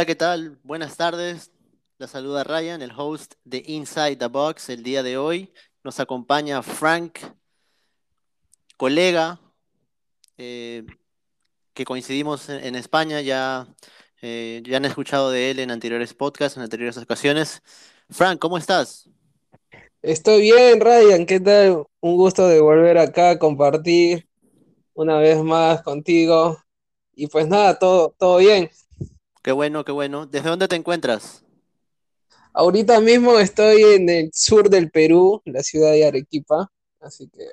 Hola, ¿qué tal? Buenas tardes. La saluda Ryan, el host de Inside the Box. El día de hoy nos acompaña Frank, colega, eh, que coincidimos en, España. Ya, eh, ya han escuchado de él en anteriores podcasts, en anteriores ocasiones. Frank, ¿cómo estás? Estoy bien, Ryan, ¿qué tal? Un gusto de volver acá a compartir una vez más contigo. Y pues nada, todo, todo bien. Qué bueno, qué bueno. ¿Desde dónde te encuentras? Ahorita mismo estoy en el sur del Perú, la ciudad de Arequipa, así que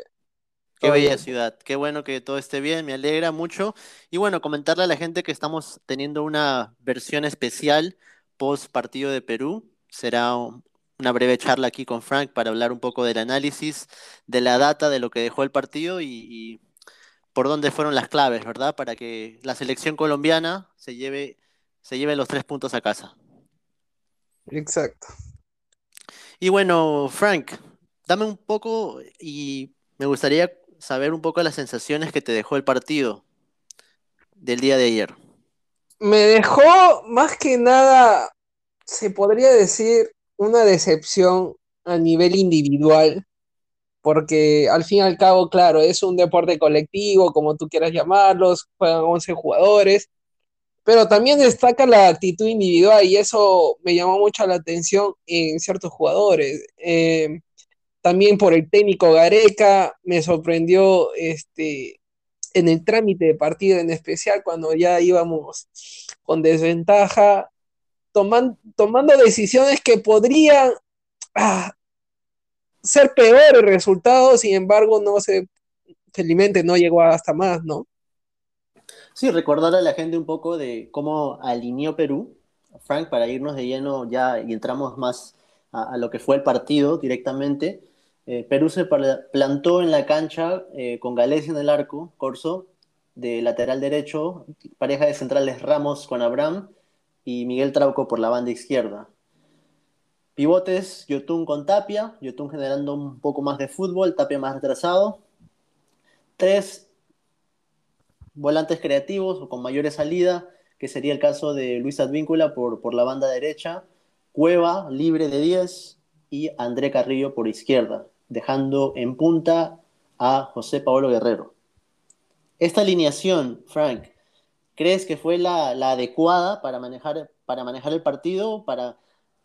Qué bella bien. ciudad, qué bueno que todo esté bien, me alegra mucho. Y bueno, comentarle a la gente que estamos teniendo una versión especial post partido de Perú. Será un- una breve charla aquí con Frank para hablar un poco del análisis, de la data, de lo que dejó el partido y, y por dónde fueron las claves, ¿verdad? Para que la selección colombiana se lleve, se lleve los tres puntos a casa. Exacto. Y bueno, Frank, dame un poco y me gustaría saber un poco las sensaciones que te dejó el partido. del día de ayer. Me dejó más que nada, se podría decir, una decepción a nivel individual, porque al fin y al cabo, claro, es un deporte colectivo, como tú quieras llamarlos, juegan 11 jugadores Pero también destaca la actitud individual y eso me llamó mucho la atención en ciertos jugadores. Eh, también por el técnico Gareca me sorprendió este, en el trámite de partido en especial cuando ya íbamos con desventaja, toman, tomando decisiones que podrían ah, ser peores resultados, sin embargo no se, felizmente no llegó hasta más, ¿no? Sí, recordar a la gente un poco de cómo alineó Perú, Frank, para irnos de lleno ya y entramos más a, lo que fue el partido directamente. Eh, Perú se pla- plantó en la cancha eh, con Gales en el arco, Corso, de lateral derecho, pareja de centrales Ramos con Abraham y Miguel Trauco por la banda izquierda. Pivotes, Yotun con Tapia, Yotun generando un poco más de fútbol, Tapia más retrasado. Tres volantes creativos o con mayores salida, que sería el caso de Luis Advíncula por, por la banda derecha, Cueva libre de 10 y André Carrillo por izquierda, dejando en punta a José Paolo Guerrero. Esta alineación, Frank, ¿crees que fue la, la adecuada para manejar, para manejar el partido, para,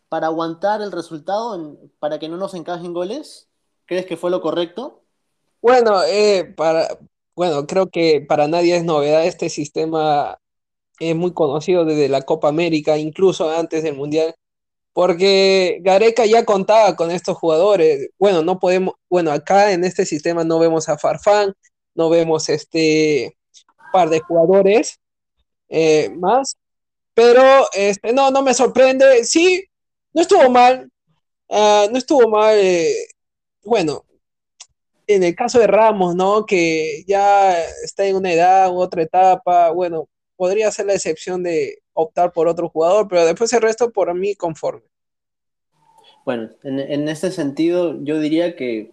para aguantar el resultado, para que no nos encajen goles? ¿Crees que fue lo correcto? Bueno, eh, para, bueno, creo que para nadie es novedad este sistema es muy conocido desde la Copa América, incluso antes del Mundial, porque Gareca ya contaba con estos jugadores. Bueno, no podemos, bueno, acá en este sistema no vemos a Farfán, no vemos este par de jugadores eh, más, pero este, no, no me sorprende. Sí, no estuvo mal, ah, no estuvo mal. eh, bueno, en el caso de Ramos, ¿no? Que ya está en una edad u otra etapa, bueno, podría ser la excepción de optar por otro jugador, pero después el resto por mí conforme. Bueno, en, en ese sentido yo diría que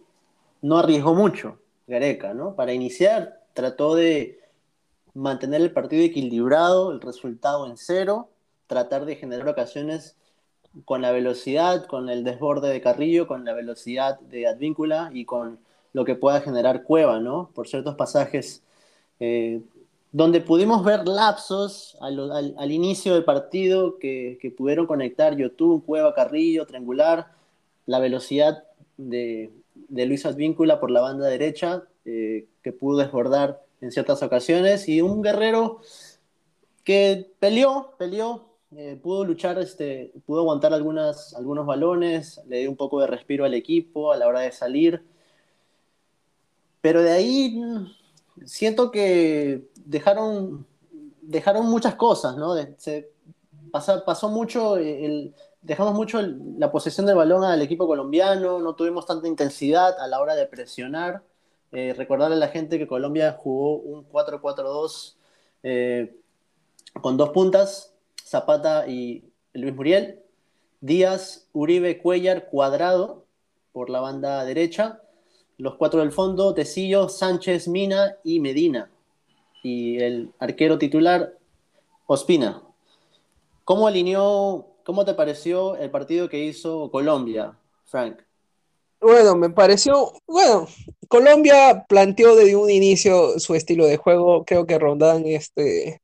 no arriesgó mucho Gareca, ¿no? Para iniciar trató de mantener el partido equilibrado, el resultado en cero, tratar de generar ocasiones con la velocidad, con el desborde de Carrillo, con la velocidad de Advíncula y con lo que pueda generar Cueva, ¿no? Por ciertos pasajes eh, donde pudimos ver lapsos al, al, al inicio del partido que, pudieron conectar Yotun, Cueva, Carrillo, triangular, la velocidad de, de Luis Advíncula por la banda derecha, eh, que pudo desbordar en ciertas ocasiones, y un guerrero que peleó, peleó, eh, pudo luchar, este, pudo aguantar algunas, algunos balones, le dio un poco de respiro al equipo a la hora de salir, pero de ahí siento que dejaron, dejaron muchas cosas, ¿no? Se pasó, pasó mucho, dejamos mucho la posesión del balón al equipo colombiano, no tuvimos tanta intensidad a la hora de presionar. Eh, recordarle a la gente que Colombia jugó un 4-4-2 eh, con dos puntas, Zapata y Luis Muriel, Díaz, Uribe, Cuellar, Cuadrado por la banda derecha, los cuatro del fondo, Tecillo, Sánchez, Mina y Medina. Y el arquero titular, Ospina. ¿Cómo alineó, cómo te pareció el partido que hizo Colombia, Frank? Bueno, me pareció, bueno, Colombia planteó desde un inicio su estilo de juego, creo que Rondán, este,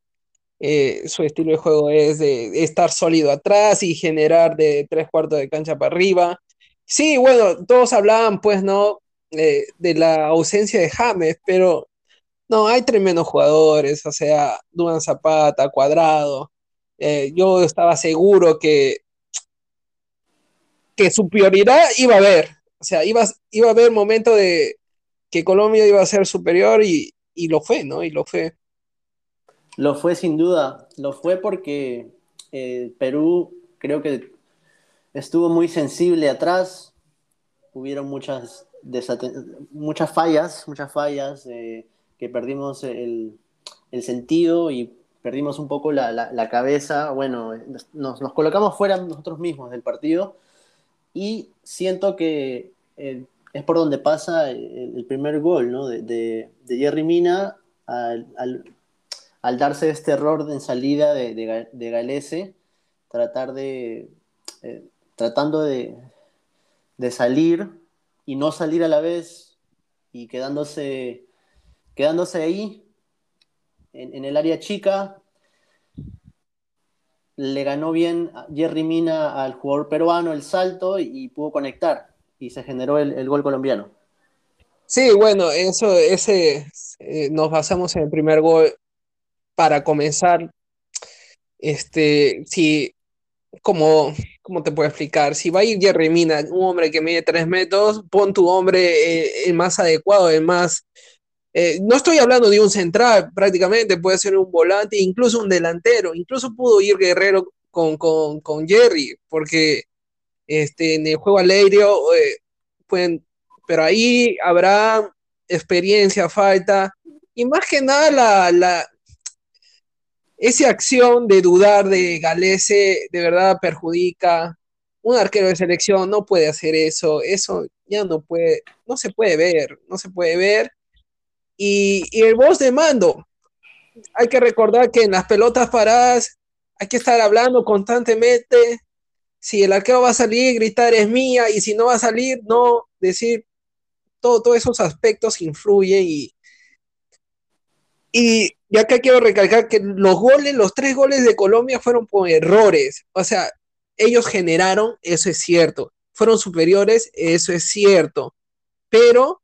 eh, su estilo de juego es de estar sólido atrás y generar de tres cuartos de cancha para arriba. Sí, bueno, todos hablaban, pues, ¿no? Eh, de la ausencia de James, pero no, hay tremendos jugadores, o sea, Duan Zapata, Cuadrado. Eh, yo estaba seguro que, que su prioridad iba a haber, o sea, iba, iba a haber momento de que Colombia iba a ser superior y, y lo fue, ¿no? Y lo fue. Lo fue sin duda, lo fue porque eh, Perú creo que estuvo muy sensible atrás, hubieron muchas, muchas fallas, muchas fallas, eh, que perdimos el, el, sentido y perdimos un poco la, la, cabeza, bueno, nos, nos, colocamos fuera nosotros mismos del partido y siento que eh, es por donde pasa el, primer gol ¿no? de, de, Jerry Mina al, al, darse este error en salida de, de, de Galese, tratar de, eh, tratando de, de, salir y no salir a la vez y quedándose, quedándose ahí en, el área chica, le ganó bien Jerry Mina al jugador peruano el salto y, pudo conectar y se generó el, el, gol colombiano. Sí, bueno, eso, ese, eh, nos basamos en el primer gol para comenzar, este, si, como, ¿cómo te puedo explicar? Si va a ir Jerry Mina, un hombre que mide tres metros, pon tu hombre eh, el más adecuado, el más... Eh, no estoy hablando de un central, prácticamente puede ser un volante, incluso un delantero, incluso pudo ir Guerrero con, con, con Jerry, porque este, en el juego alegre eh, pueden, pero ahí habrá experiencia, falta, y más que nada la, la, esa acción de dudar de Galese de verdad perjudica. Un arquero de selección no puede hacer eso, eso ya no puede, no se puede ver, no se puede ver. Y, y el voz de mando, hay que recordar que en las pelotas paradas hay que estar hablando constantemente. Si el arquero va a salir, gritar es mía, y si no va a salir, no, decir, todo, todos esos aspectos influyen y, y ya que quiero recalcar que los goles, los tres goles de Colombia fueron por errores. O sea, ellos generaron, eso es cierto. Fueron superiores, eso es cierto. Pero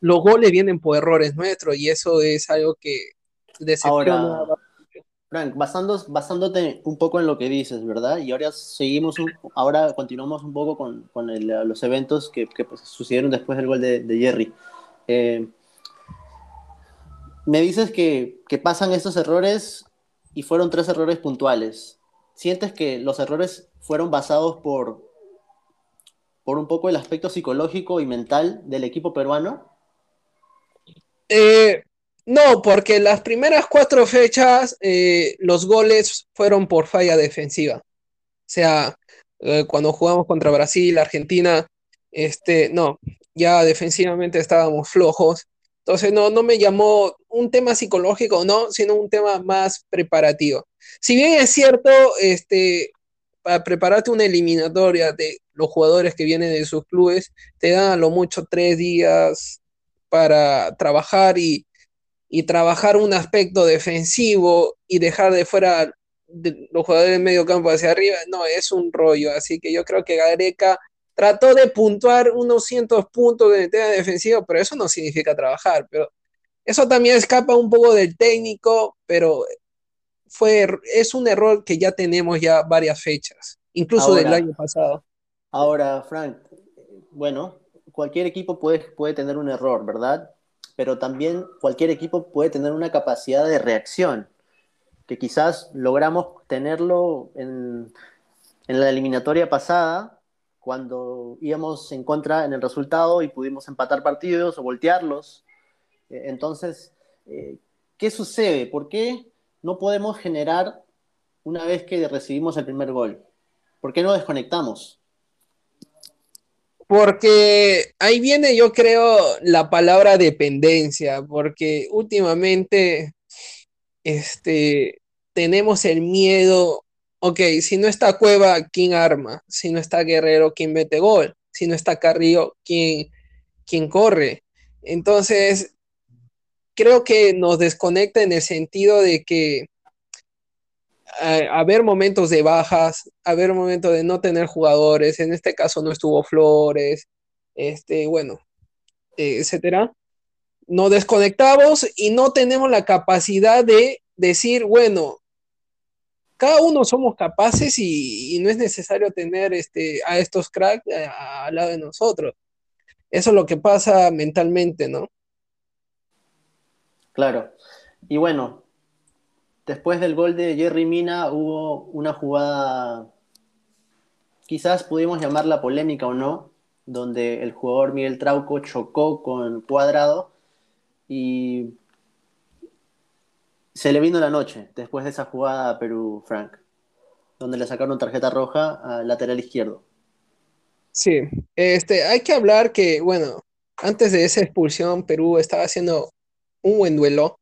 los goles vienen por errores nuestros y eso es algo que decepciona. Ahora, Frank, basando, basándote un poco en lo que dices, ¿verdad? Y ahora seguimos, un, ahora continuamos un poco con, con el, los eventos que, que pues, sucedieron después del gol de, de Jerry. Eh, me dices que, pasan estos errores y fueron tres errores puntuales. ¿Sientes que los errores fueron basados por, por un poco el aspecto psicológico y mental del equipo peruano? Eh, no, porque las primeras cuatro fechas eh, los goles fueron por falla defensiva. O sea, eh, cuando jugamos contra Brasil, Argentina, este, no, ya defensivamente estábamos flojos entonces no, no me llamó un tema psicológico, no, sino un tema más preparativo. Si bien es cierto, este, para prepararte una eliminatoria de los jugadores que vienen de sus clubes, te dan a lo mucho tres días para trabajar y, y trabajar un aspecto defensivo y dejar de fuera los jugadores de medio campo hacia arriba, no, es un rollo. Así que yo creo que Gareca trató de puntuar unos cientos puntos de tema defensivo, pero eso no significa trabajar. Pero eso también escapa un poco del técnico, pero fue, es un error que ya tenemos ya varias fechas, incluso ahora, del año pasado. Ahora, Frank, bueno, cualquier equipo puede, puede tener un error, ¿verdad? Pero también cualquier equipo puede tener una capacidad de reacción, que quizás logramos tenerlo en, en la eliminatoria pasada, cuando íbamos en contra en el resultado y pudimos empatar partidos o voltearlos. Eh, entonces, eh, ¿qué sucede? ¿Por qué no podemos generar una vez que recibimos el primer gol? ¿Por qué no desconectamos? Porque ahí viene, yo creo, la palabra dependencia, porque últimamente este, tenemos el miedo, ok, si no está Cueva, ¿quién arma? Si no está Guerrero, ¿quién mete gol? Si no está Carrillo, ¿quién, quién corre? Entonces, creo que nos desconecta en el sentido de que haber momentos de bajas, haber momentos de no tener jugadores, en este caso no estuvo Flores, este, bueno, etcétera. Nos desconectamos y no tenemos la capacidad de decir, bueno, cada uno somos capaces y, no es necesario tener este, a estos cracks al lado de nosotros. Eso es lo que pasa mentalmente, ¿no? Claro. Y bueno, después del gol de Jerry Mina hubo una jugada, quizás pudimos llamarla polémica o no, donde el jugador Miguel Trauco chocó con Cuadrado y se le vino la noche después de esa jugada a Perú, Frank, donde le sacaron tarjeta roja al lateral izquierdo. Sí, este, hay que hablar que, bueno, antes de esa expulsión, Perú estaba haciendo un buen duelo.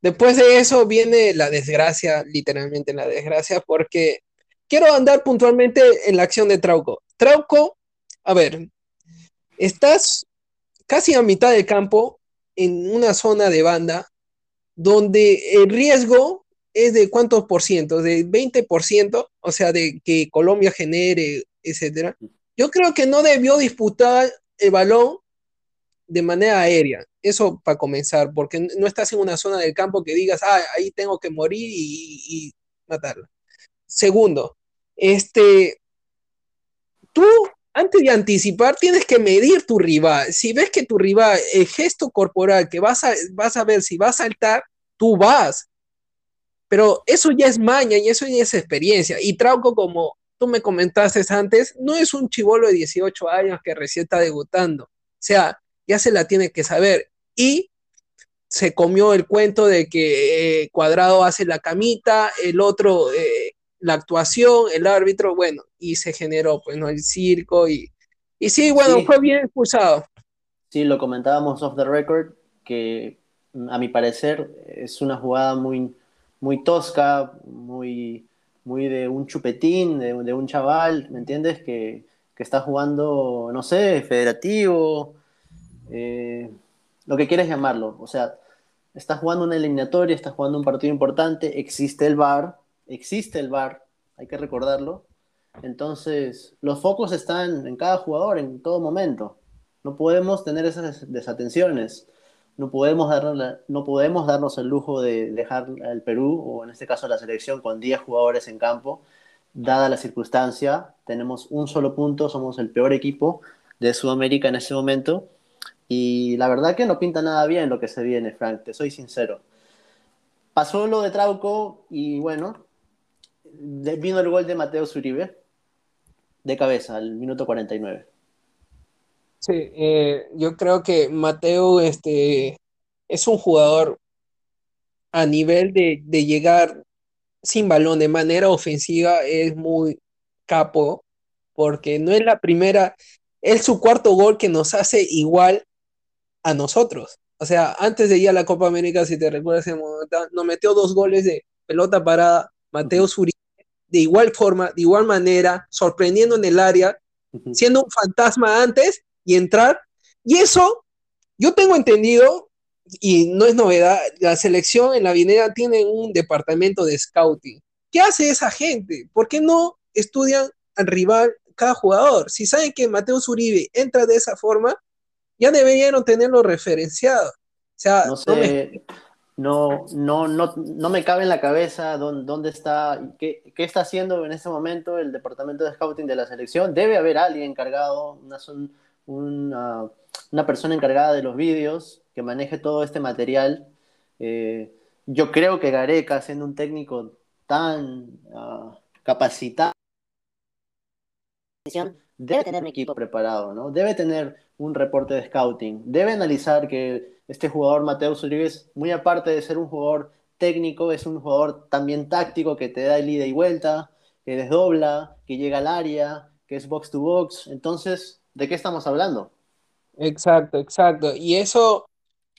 Después de eso viene la desgracia, literalmente la desgracia, porque quiero andar puntualmente en la acción de Trauco. Trauco, a ver, estás casi a mitad del campo en una zona de banda donde el riesgo es de cuántos por ciento, de 20%, o sea, de que Colombia genere, etcétera. Yo creo que no debió disputar el balón de manera aérea. Eso para comenzar, porque no estás en una zona del campo que digas, ah, ahí tengo que morir y, y matarla. Segundo, este, tú antes de anticipar tienes que medir tu rival. Si ves que tu rival, el gesto corporal que vas a, vas a ver si va a saltar, tú vas. Pero eso ya es maña y eso ya es experiencia. Y Trauco, como tú me comentaste antes, no es un chivolo de 18 años que recién está debutando. O sea, ya se la tiene que saber. Y se comió el cuento de que eh, Cuadrado hace la camita, el otro eh, la actuación, el árbitro, bueno, y se generó, pues, ¿no? El circo y, y sí, bueno, fue bien expulsado. Sí, lo comentábamos off the record, que a mi parecer es una jugada muy, muy tosca, muy muy de un chupetín, de, un chaval, ¿me entiendes? Que, está jugando, no sé, federativo, eh, lo que quieres llamarlo. O sea, está jugando una eliminatoria, está jugando un partido importante, existe el VAR, existe el VAR, hay que recordarlo. Entonces, los focos están en cada jugador, en todo momento. No podemos tener esas desatenciones no podemos, darnos no podemos darnos el lujo de dejar al Perú, o en este caso la selección, con 10 jugadores en campo, dada la circunstancia. Tenemos un solo punto, somos el peor equipo de Sudamérica en este momento. Y la verdad que no pinta nada bien lo que se viene, Frank, te soy sincero. Pasó lo de Trauco y bueno, vino el gol de Mateo Zuribe de cabeza al minuto 49. Sí, eh, yo creo que Mateo este, es un jugador a nivel de, llegar sin balón de manera ofensiva, es muy capo, porque no es la primera, es su cuarto gol que nos hace igual a nosotros. O sea, antes de ir a la Copa América, si te recuerdas, nos metió dos goles de pelota parada, Mateo Suri, de igual forma, de igual manera, sorprendiendo en el área, siendo un fantasma antes y entrar. Y eso, yo tengo entendido, y no es novedad, la selección en la Vinera tiene un departamento de scouting. ¿Qué hace esa gente? ¿Por qué no estudian al rival cada jugador? Si saben que Mateo Zuribe entra de esa forma, ya deberían tenerlo referenciado. O sea, no, sé, no, no, no, no, me cabe en la cabeza dónde, dónde está, qué, está haciendo en este momento el departamento de scouting de la selección. Debe haber alguien encargado, una, una, persona encargada de los vídeos que maneje todo este material. Eh, yo creo que Gareca, siendo un técnico tan uh, capacitado, debe tener un equipo preparado, ¿no? Debe tener un reporte de scouting, debe analizar que este jugador Mateo Uribe muy aparte de ser un jugador técnico, es un jugador también táctico que te da el ida y vuelta, que desdobla, que llega al área, que es box to box. Entonces, ¿de qué estamos hablando? Exacto, exacto. Y eso,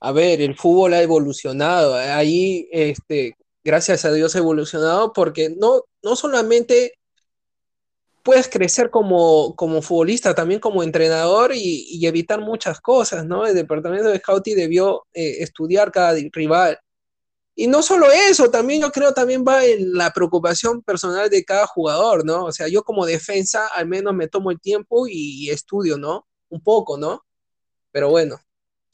a ver, el fútbol ha evolucionado. Ahí, este, gracias a Dios, ha evolucionado porque no, no solamente puedes crecer como, como futbolista, también como entrenador y, evitar muchas cosas, ¿no? El departamento de scouting debió eh, estudiar cada rival. Y no solo eso, también yo creo también va en la preocupación personal de cada jugador, ¿no? O sea, yo como defensa al menos me tomo el tiempo y, estudio, ¿no? Un poco, ¿no? Pero bueno.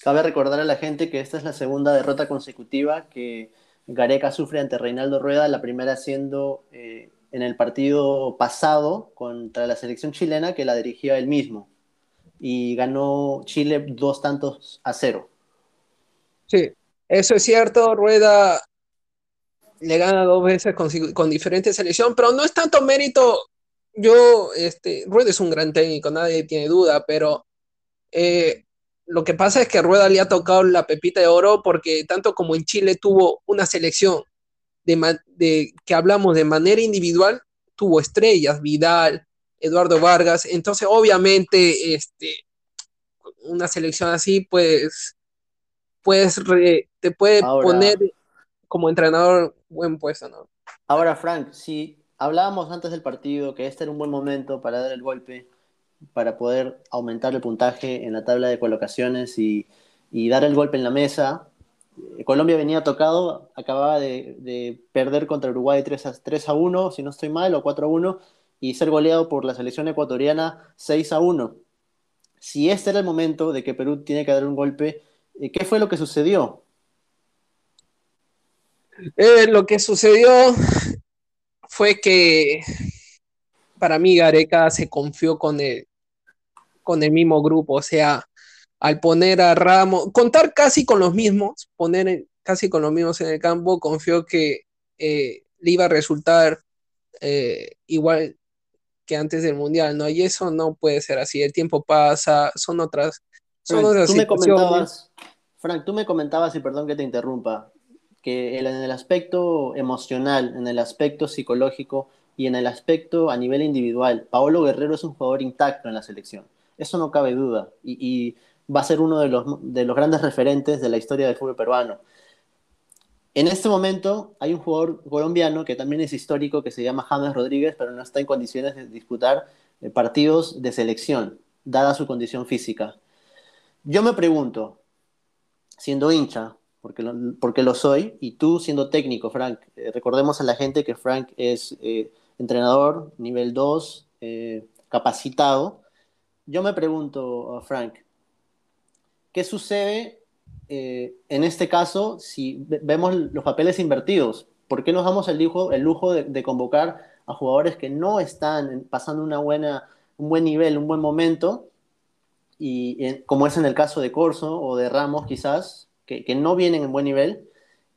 Cabe recordar a la gente que esta es la segunda derrota consecutiva que Gareca sufre ante Reinaldo Rueda, la primera siendo eh, en el partido pasado contra la selección chilena que la dirigía él mismo. Y ganó Chile dos tantos a cero. Sí, eso es cierto. Rueda le gana dos veces con, diferentes selecciones, pero no es tanto mérito. Yo, este, Rueda es un gran técnico, nadie tiene duda, pero eh, lo que pasa es que Rueda le ha tocado la pepita de oro porque tanto como en Chile tuvo una selección de, que hablamos de manera individual, tuvo estrellas, Vidal, Eduardo Vargas, entonces obviamente este, una selección así, pues, pues te puede poner como entrenador buen puesto, ¿no? Ahora, Frank, si hablábamos antes del partido que este era un buen momento para dar el golpe, para poder aumentar el puntaje en la tabla de colocaciones y, y dar el golpe en la mesa, Colombia venía tocado, acababa de, perder contra Uruguay 3 a, 3 a 1, si no estoy mal, o 4 a 1, y ser goleado por la selección ecuatoriana 6 a 1. Si este era el momento de que Perú tiene que dar un golpe, eh, ¿qué fue lo que sucedió? Eh, lo que sucedió fue que para mí Gareca se confió con el, con el mismo grupo, o sea, al poner a Ramos, contar casi con los mismos, poner casi con los mismos en el campo, confió que eh, le iba a resultar eh, igual que antes del Mundial, ¿no? Y eso no puede ser así, el tiempo pasa, son otras, son otras tú me comentabas, Frank, tú me comentabas, y perdón que te interrumpa, que en el aspecto emocional, en el aspecto psicológico y en el aspecto a nivel individual, Paolo Guerrero es un jugador intacto en la selección. Eso no cabe duda. y va a ser uno de los, de los grandes referentes de la historia del fútbol peruano. En este momento hay un jugador colombiano que también es histórico, que se llama James Rodríguez, pero no está en condiciones de disputar eh, partidos de selección, dada su condición física. Yo me pregunto, siendo hincha, porque lo, porque lo soy, y tú siendo técnico, Frank, eh, recordemos a la gente que Frank es eh, entrenador nivel 2, capacitado. Yo me pregunto, Frank, ¿Qué sucede eh, en este caso si vemos los papeles invertidos? ¿Por qué nos damos el lujo, el lujo de, convocar a jugadores que no están pasando una buena, un buen nivel, un buen momento? Y como es en el caso de Corso o de Ramos quizás, que, no vienen en buen nivel,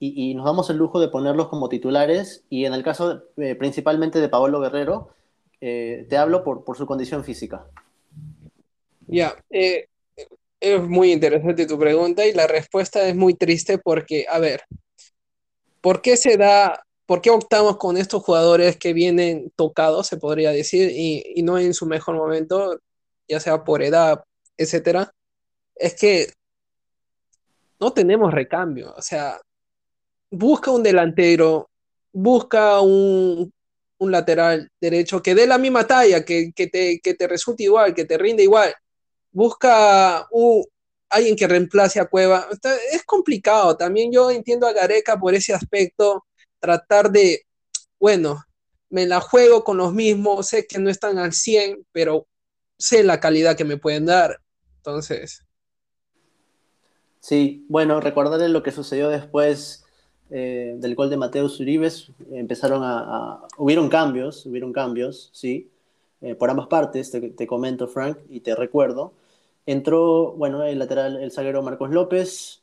y, nos damos el lujo de ponerlos como titulares, y en el caso eh, principalmente de Paolo Guerrero, eh, te hablo por, por, su condición física. Ya, es muy interesante tu pregunta y la respuesta es muy triste porque, a ver, ¿por qué se da, por qué optamos con estos jugadores que vienen tocados, se podría decir, y, no en su mejor momento, ya sea por edad, etcétera? Es que no tenemos recambio, o sea, busca un delantero, busca un, lateral derecho que dé la misma talla, que, te, que te resulte igual, que te rinde igual busca alguien que reemplace a Cueva. Es complicado. También yo entiendo a Gareca por ese aspecto, tratar de, bueno, me la juego con los mismos, sé que no están al 100, pero sé la calidad que me pueden dar. Entonces. Sí, bueno, recordarle lo que sucedió después eh, del gol de Mateo Uribes. Empezaron a, Hubieron cambios, hubieron cambios, sí, eh, por ambas partes, te, te comento, Frank, y te recuerdo. Entró, bueno, el lateral, el zaguero Marcos López,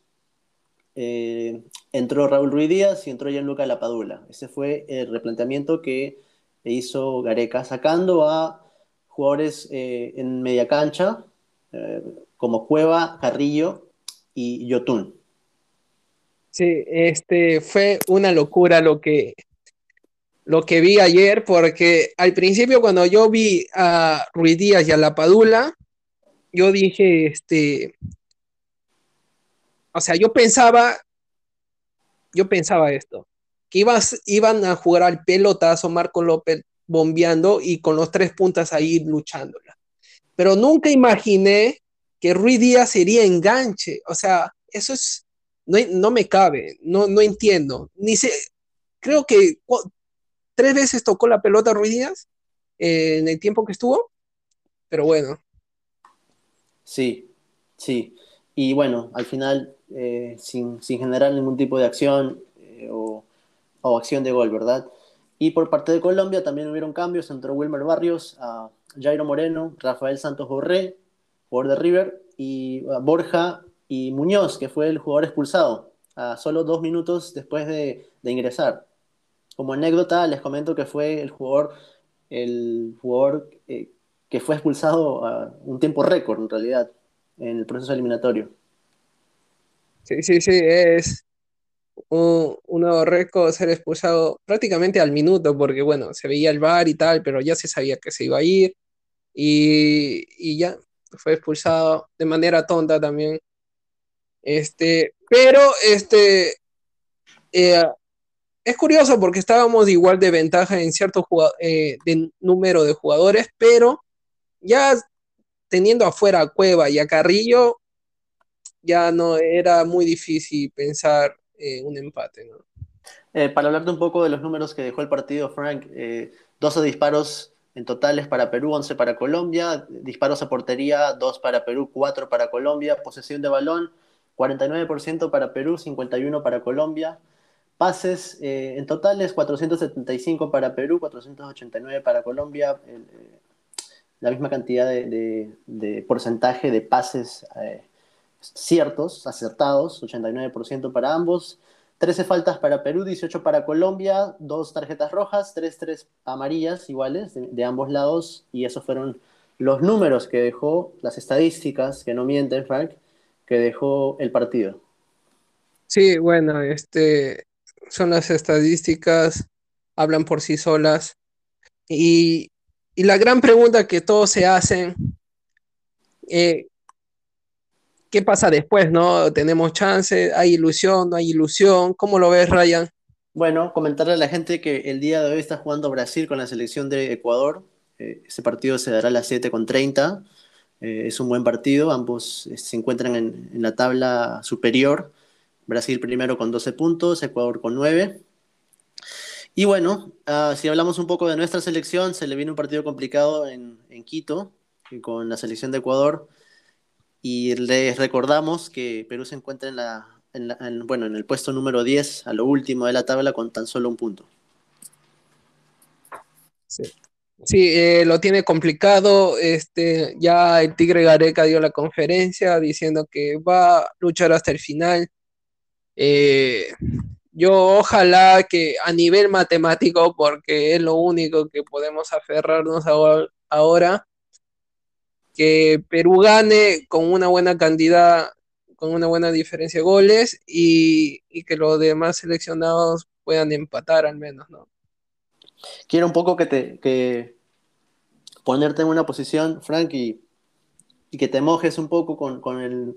eh, entró Raúl Ruiz Díaz y entró Gianluca Lapadula. Ese fue el replanteamiento que hizo Gareca, sacando a jugadores eh, en media cancha, eh, como Cueva, Carrillo y Yotun. Sí, este fue una locura lo que, lo que vi ayer, porque al principio cuando yo vi a Ruiz Díaz y a Lapadula, yo dije, este, o sea, yo pensaba, yo pensaba esto. que ibas, iban a jugar al pelotazo Marco López bombeando y con los tres puntas ahí luchándola. Pero nunca imaginé que Ruiz Díaz sería enganche. O sea, eso es, no, no me cabe, no, no entiendo. Ni sé, creo que tres veces tocó la pelota Ruiz Díaz eh, en el tiempo que estuvo, pero bueno. Sí, sí. Y bueno, al final, eh, sin, sin, generar ningún tipo de acción eh, o, o acción de gol, ¿verdad? Y por parte de Colombia también hubieron cambios, entró Wilmer Barrios, Jairo Moreno, Rafael Santos Borré, jugador de River, y Borja y Muñoz, que fue el jugador expulsado, a solo dos minutos después de, ingresar. Como anécdota, les comento que fue el jugador, el jugador eh, que fue expulsado a un tiempo récord, en realidad, en el proceso eliminatorio. Sí, sí, sí, es, un, nuevo récord ser expulsado prácticamente al minuto, porque bueno, se veía el bar y tal, pero ya se sabía que se iba a ir y, y ya fue expulsado de manera tonta también. Este, pero este eh, es curioso porque estábamos igual de ventaja en cierto eh, de número de jugadores, pero ya teniendo afuera a Cueva y a Carrillo, ya no era muy difícil pensar eh, un empate. ¿no? Eh, para hablarte un poco de los números que dejó el partido, Frank, 12 eh, disparos en totales para Perú, 11 para Colombia, disparos a portería, 2 para Perú, 4 para Colombia, posesión de balón, 49% para Perú, 51% para Colombia, pases en totales, 475 para Perú, 489 para Colombia, la misma cantidad de, de porcentaje de pases ciertos, acertados, 89% para ambos. 13 faltas para Perú, 18 para Colombia, dos tarjetas rojas, 3, 3 amarillas iguales de, ambos lados. Y esos fueron los números que dejó, las estadísticas, que no mienten, Frank, que dejó el partido. Sí, bueno, este, son las estadísticas, hablan por sí solas. Y, y la gran pregunta que todos se hacen, eh, ¿qué pasa después, no? ¿Tenemos chance? ¿Hay ilusión? ¿No hay ilusión? ¿Cómo lo ves, Ryan? Bueno, comentarle a la gente que el día de hoy está jugando Brasil con la selección de Ecuador. Eh, ese partido se dará a las 7.30. Eh, es un buen partido. Ambos eh, se encuentran en, la tabla superior. Brasil primero con 12 puntos, Ecuador con 9. Y bueno, ah, si hablamos un poco de nuestra selección, se le viene un partido complicado en, en Quito con la selección de Ecuador. Y les recordamos que Perú se encuentra en, la, bueno, en el puesto número 10, a lo último de la tabla, con tan solo un punto. Sí, sí eh, lo tiene complicado. Este, ya el Tigre Gareca dio la conferencia diciendo que va a luchar hasta el final. Eh, yo ojalá que a nivel matemático, porque es lo único que podemos aferrarnos ahora, que Perú gane con una buena cantidad, con una buena diferencia de goles y, que los demás seleccionados puedan empatar al menos, ¿no? Quiero un poco que te que ponerte en una posición, Frank, y, que te mojes un poco con, el,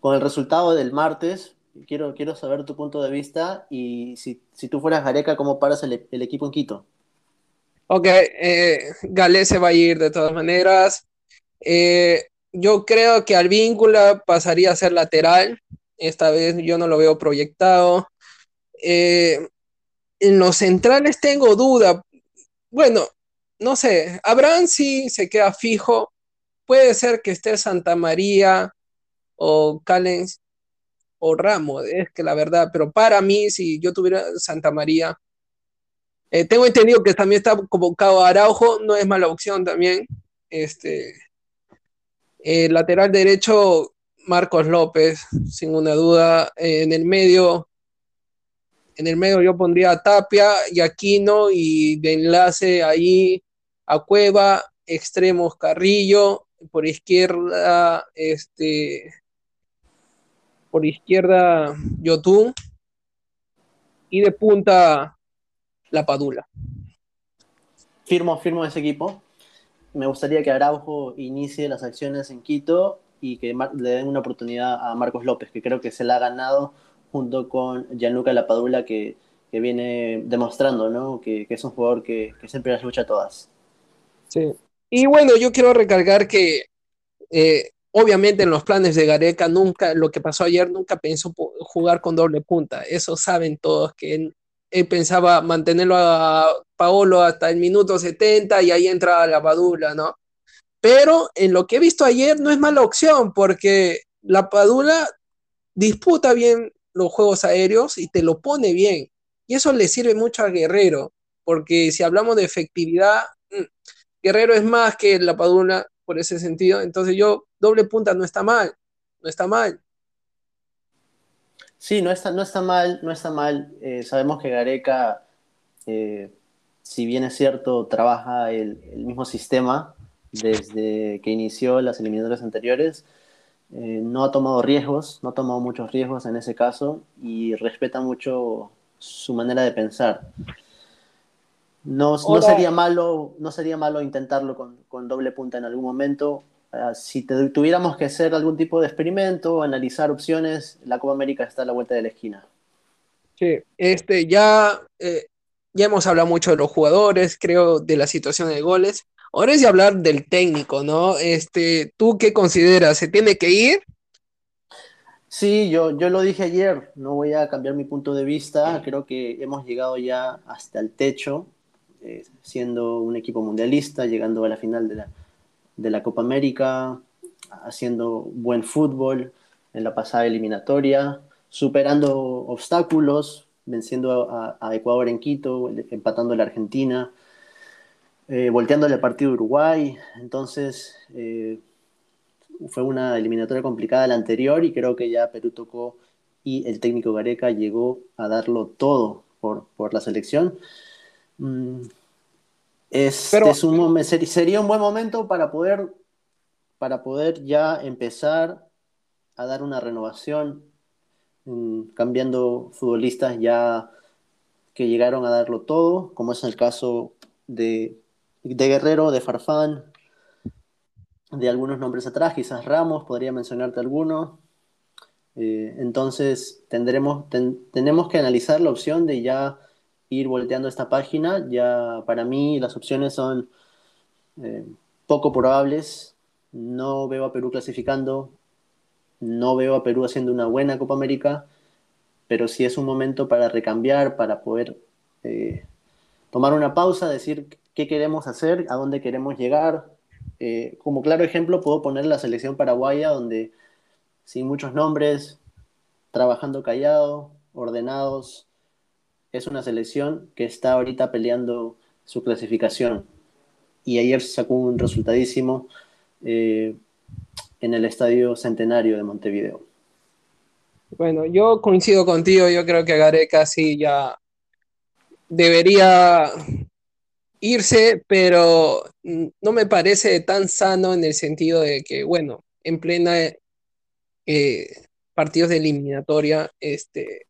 con el resultado del martes. Quiero, quiero saber tu punto de vista y si, tú fueras Gareca, ¿cómo paras el, equipo en Quito? Ok, eh, Gale se va a ir de todas maneras. Eh, yo creo que Alvíncula pasaría a ser lateral. Esta vez yo no lo veo proyectado. Eh, en los centrales tengo duda. Bueno, no sé. Abraham sí se queda fijo. Puede ser que esté Santa María o Callens o Ramos. Es que la verdad, pero para mí, si yo tuviera Santa María, eh, tengo entendido que también está convocado Araujo, no es mala opción también. Este, eh, lateral derecho, Marcos López, sin una duda. Eh, en el medio, en el medio yo pondría a Tapia y Aquino y de enlace ahí a Cueva, extremos Carrillo, por izquierda, este, por izquierda Yotun y de punta la Padula. Firmo, firmo ese equipo. Me gustaría que Araujo inicie las acciones en Quito y que le den una oportunidad a Marcos López, que creo que se la ha ganado junto con Gianluca Lapadula, que, viene demostrando, ¿no? Que, es un jugador que, siempre las lucha todas. Sí. Y bueno, yo quiero recalcar que eh, obviamente en los planes de Gareca nunca, lo que pasó ayer, nunca pensó jugar con doble punta. Eso saben todos, que él, pensaba mantenerlo a Paolo hasta el minuto 70 y ahí entra la Padula, ¿no? Pero en lo que he visto ayer no es mala opción porque la Padula disputa bien los juegos aéreos y te lo pone bien. Y eso le sirve mucho a Guerrero, porque si hablamos de efectividad, mm, Guerrero es más que la Padula por ese sentido. Entonces yo, doble punta no está mal, no está mal. Sí, no está, no está mal, no está mal. Eh, sabemos que Gareca, eh, si bien es cierto, trabaja el, mismo sistema desde que inició las eliminatorias anteriores, eh, no ha tomado riesgos, no ha tomado muchos riesgos en ese caso y respeta mucho su manera de pensar. No, no, sería malo, no sería malo intentarlo con, doble punta en algún momento. Ah, si tuviéramos que hacer algún tipo de experimento, analizar opciones, la Copa América está a la vuelta de la esquina. Sí, este, ya, eh, ya hemos hablado mucho de los jugadores, creo, de la situación de goles. Ahora es de hablar del técnico, ¿no? Este, ¿Tú qué consideras? ¿Se tiene que ir? Sí, yo, yo lo dije ayer, no voy a cambiar mi punto de vista, creo que hemos llegado ya hasta el techo eh, siendo un equipo mundialista, llegando a la final de la, de la Copa América, haciendo buen fútbol en la pasada eliminatoria, superando obstáculos, venciendo a, Ecuador en Quito, empatando a la Argentina, eh, volteando el partido de Uruguay. Entonces, eh, fue una eliminatoria complicada la anterior y creo que ya Perú tocó y el técnico Gareca llegó a darlo todo por, por la selección. Mm, es, un, sería un buen momento para poder, para poder ya empezar a dar una renovación, mm, cambiando futbolistas ya que llegaron a darlo todo, como es el caso de, Guerrero, de Farfán, de algunos nombres atrás, quizás Ramos, podría mencionarte alguno. Eh, entonces tendremos, tenemos que analizar la opción de ya ir volteando esta página. Ya para mí las opciones son eh, poco probables. No veo a Perú clasificando, no veo a Perú haciendo una buena Copa América, pero sí es un momento para recambiar, para poder eh, tomar una pausa, decir qué queremos hacer, a dónde queremos llegar. Eh, como claro ejemplo puedo poner la selección paraguaya, donde sin muchos nombres, trabajando callado, ordenados, es una selección que está ahorita peleando su clasificación. Y ayer sacó un resultadísimo eh, en el Estadio Centenario de Montevideo. Bueno, yo coincido contigo, yo creo que Gareca sí ya debería irse, pero no me parece tan sano en el sentido de que, bueno, en plena eh, partidos de eliminatoria, este,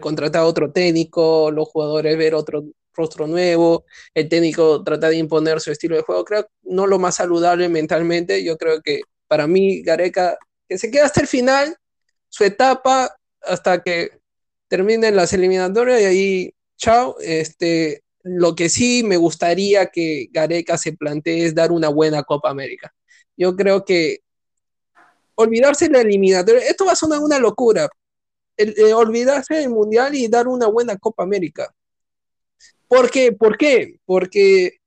contratar otro técnico, los jugadores ver otro rostro nuevo, el técnico trata de imponer su estilo de juego, creo no lo más saludable mentalmente, yo creo que para mí Gareca, que se queda hasta el final, su etapa, hasta que terminen las eliminatorias y ahí, chao, este, lo que sí me gustaría que Gareca se plantee es dar una buena Copa América. Yo creo que olvidarse de la eliminatoria, esto va a sonar una locura, eh, olvidarse del Mundial y dar una buena Copa América. ¿Por qué? ¿Por qué? Porque...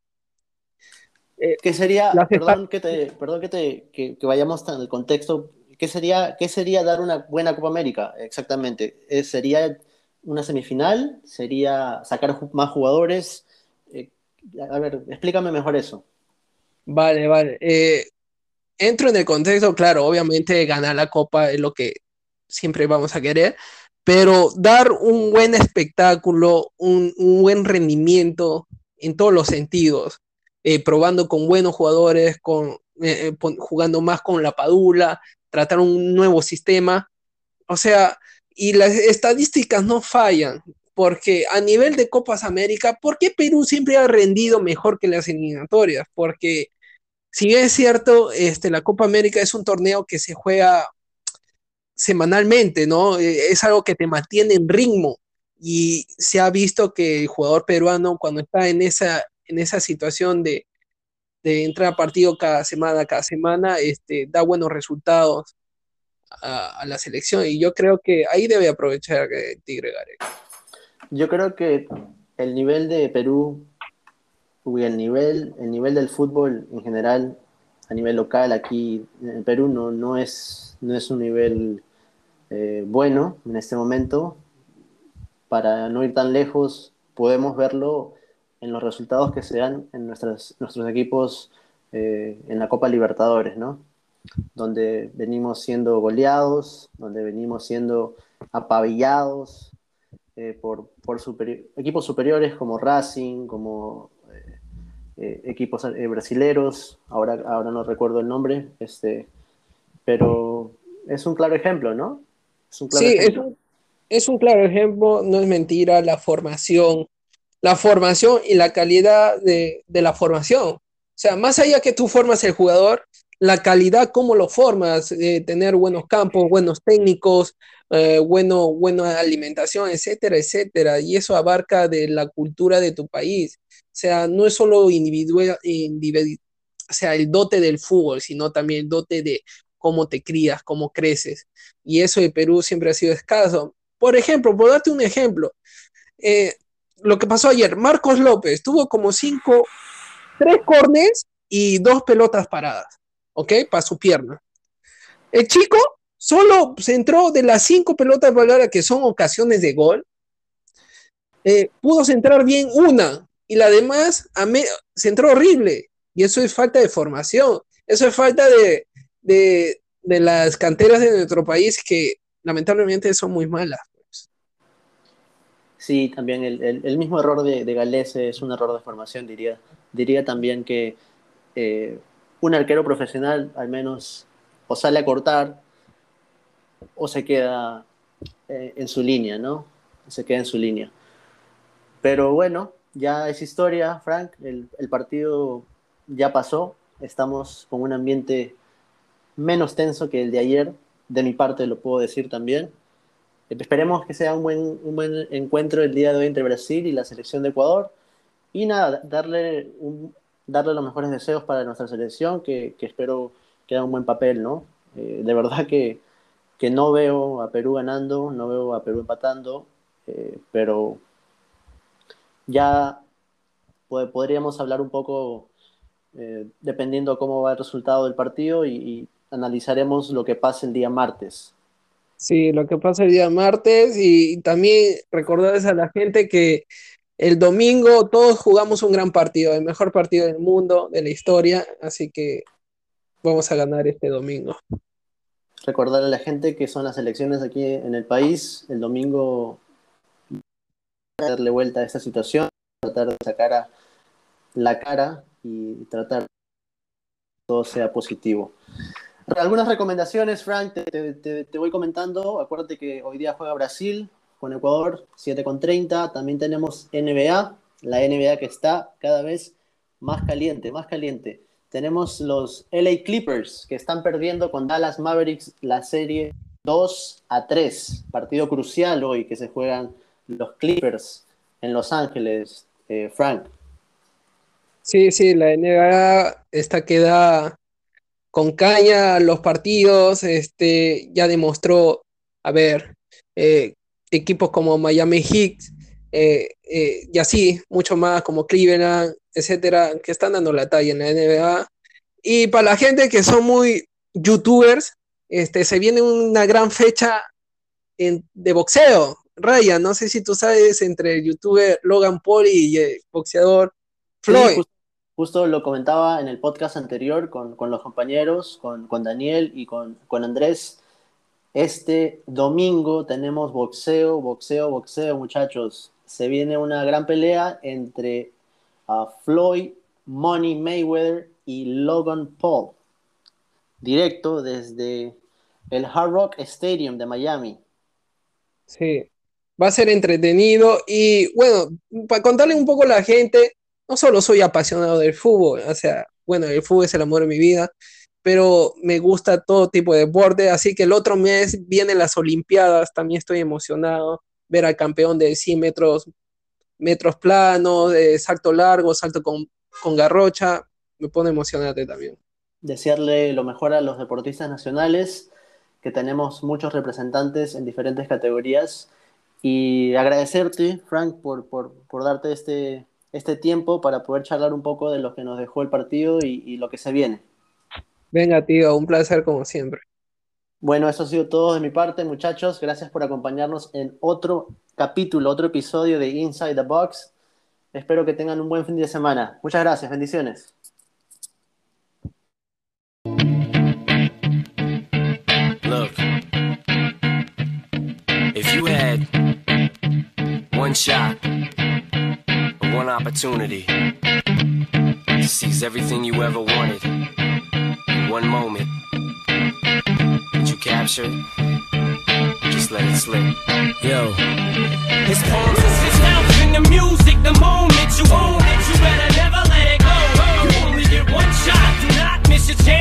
Eh, ¿Qué sería, perdón, que, te, perdón que, te, que, vayamos en el contexto, ¿qué sería, ¿qué sería dar una buena Copa América? Exactamente. Eh, ¿Sería una semifinal? ¿Sería sacar más jugadores? a ver, explícame mejor eso. Vale, vale. entro en el contexto, claro, obviamente ganar la Copa es lo que siempre vamos a querer, pero dar un buen espectáculo, un, buen rendimiento en todos los sentidos, eh, probando con buenos jugadores, con, eh, eh, jugando más con la padula, tratar un nuevo sistema, o sea, y las estadísticas no fallan, porque a nivel de Copas América, ¿por qué Perú siempre ha rendido mejor que las eliminatorias? Porque si bien es cierto, este, la Copa América es un torneo que se juega semanalmente, ¿no? Eh, es algo que te mantiene en ritmo. y se ha visto que el jugador peruano cuando está en esa, en esa situación de, entrar a partido cada semana, cada semana, este, da buenos resultados a, la selección y yo creo que ahí debe aprovechar Tigre Gareca. Yo creo que el nivel de Perú y el nivel, el nivel del fútbol en general a nivel local aquí en Perú no, no, es, no es un nivel eh, bueno en este momento. Para no ir tan lejos, podemos verlo en los resultados que se dan en nuestros equipos eh, en la Copa Libertadores, ¿no? Donde venimos siendo goleados, donde venimos siendo apabillados eh, por, por equipos superiores como Racing, como equipos brasileros, ahora, ahora no recuerdo el nombre, este, pero es un claro ejemplo, ¿no? Es un claro sí, ejemplo. Es, un, claro ejemplo, no es mentira, la formación, la formación y la calidad de, la formación. O sea, más allá que tú formas el jugador, la calidad, cómo lo formas, eh, tener buenos campos, buenos técnicos, bueno, buena alimentación, etcétera, etcétera. Y eso abarca de la cultura de tu país. O sea, no es solo individual, o sea, el dote del fútbol, sino también el dote de cómo te crías, cómo creces. Y eso de Perú siempre ha sido escaso. Por ejemplo, por darte un ejemplo, eh, lo que pasó ayer, Marcos López tuvo como cinco, tres cornes y dos pelotas paradas, ¿ok? Para su pierna. El chico solo se entró de las cinco pelotas paradas que son ocasiones de gol, eh, pudo centrar bien una, y la demás se entró horrible. Y eso es falta de formación, eso es falta de, las canteras de nuestro país que lamentablemente son muy malas. Pues. Sí, también el, mismo error de, de es un error de formación, diría. Diría también que eh, un arquero profesional al menos o sale a cortar o se queda eh, en su línea, ¿no? Se queda en su línea. Pero bueno, ya es historia, Frank. El, partido ya pasó. Estamos con un ambiente menos tenso que el de ayer. De mi parte lo puedo decir también. Esperemos que sea un buen, un buen encuentro el día de hoy entre Brasil y la selección de Ecuador. Y nada, darle, darle los mejores deseos para nuestra selección, que, espero que haga un buen papel, ¿no? Eh, de verdad que, que, no veo a Perú ganando, no veo a Perú empatando, eh, pero ya podríamos hablar un poco, eh, dependiendo cómo va el resultado del partido, y, analizaremos lo que pasa el día martes. Sí, lo que pasa el día martes y también recordarles a la gente que el domingo todos jugamos un gran partido, el mejor partido del mundo, de la historia, así que vamos a ganar este domingo. Recordar a la gente que son las elecciones aquí en el país, el domingo darle vuelta a esta situación, tratar de sacar a la cara y tratar que todo sea positivo. Algunas recomendaciones, Frank, te, voy comentando. Acuérdate que hoy día juega Brasil con Ecuador, 7 con 30. También tenemos NBA, la NBA que está cada vez más caliente, más caliente. Tenemos los LA Clippers que están perdiendo con Dallas Mavericks la serie 2 a 3. Partido crucial hoy que se juegan los Clippers en Los Ángeles, eh, Frank. Sí, sí, la NBA está queda con caña los partidos, este, ya demostró, a ver, eh, equipos como Miami Heat, eh, y así, mucho más como Cleveland, etcétera, que están dando la talla en la NBA. Y para la gente que son muy youtubers, este, se viene una gran fecha de boxeo. Ryan, no sé si tú sabes, entre el youtuber Logan Paul y el boxeador Floyd. Justo, lo comentaba en el podcast anterior con, los compañeros, con, Daniel y con, Andrés. Este domingo tenemos boxeo, boxeo, boxeo, muchachos. Se viene una gran pelea entre uh, Floyd, Money Mayweather y Logan Paul. Directo desde el Hard Rock Stadium de Miami. Sí, va a ser entretenido y bueno, para contarle un poco a la gente, no solo soy apasionado del fútbol, o sea, bueno, el fútbol es el amor de mi vida, pero me gusta todo tipo de deporte, así que el otro mes vienen las Olimpiadas, también estoy emocionado. ver al campeón de 100 metros, metros planos, de salto largo, salto con, con garrocha, me pone emocionante también. Desearle lo mejor a los deportistas nacionales, que tenemos muchos representantes en diferentes categorías, y agradecerte, Frank, por, por, por darte este, este tiempo para poder charlar un poco de lo que nos dejó el partido y, y lo que se viene. Venga, tío, un placer como siempre. Bueno, eso ha sido todo de mi parte, muchachos. Gracias por acompañarnos en otro capítulo, otro episodio de Inside the Box. Espero que tengan un buen fin de semana. Muchas gracias, bendiciones. Look, if you had one shot, One opportunity to seize everything you ever wanted one moment that you captured. Just let it slip. Yo. His palms, is his mouth in the music. The moment you own it, you better never let it go. You only get one shot. Do not miss your chance.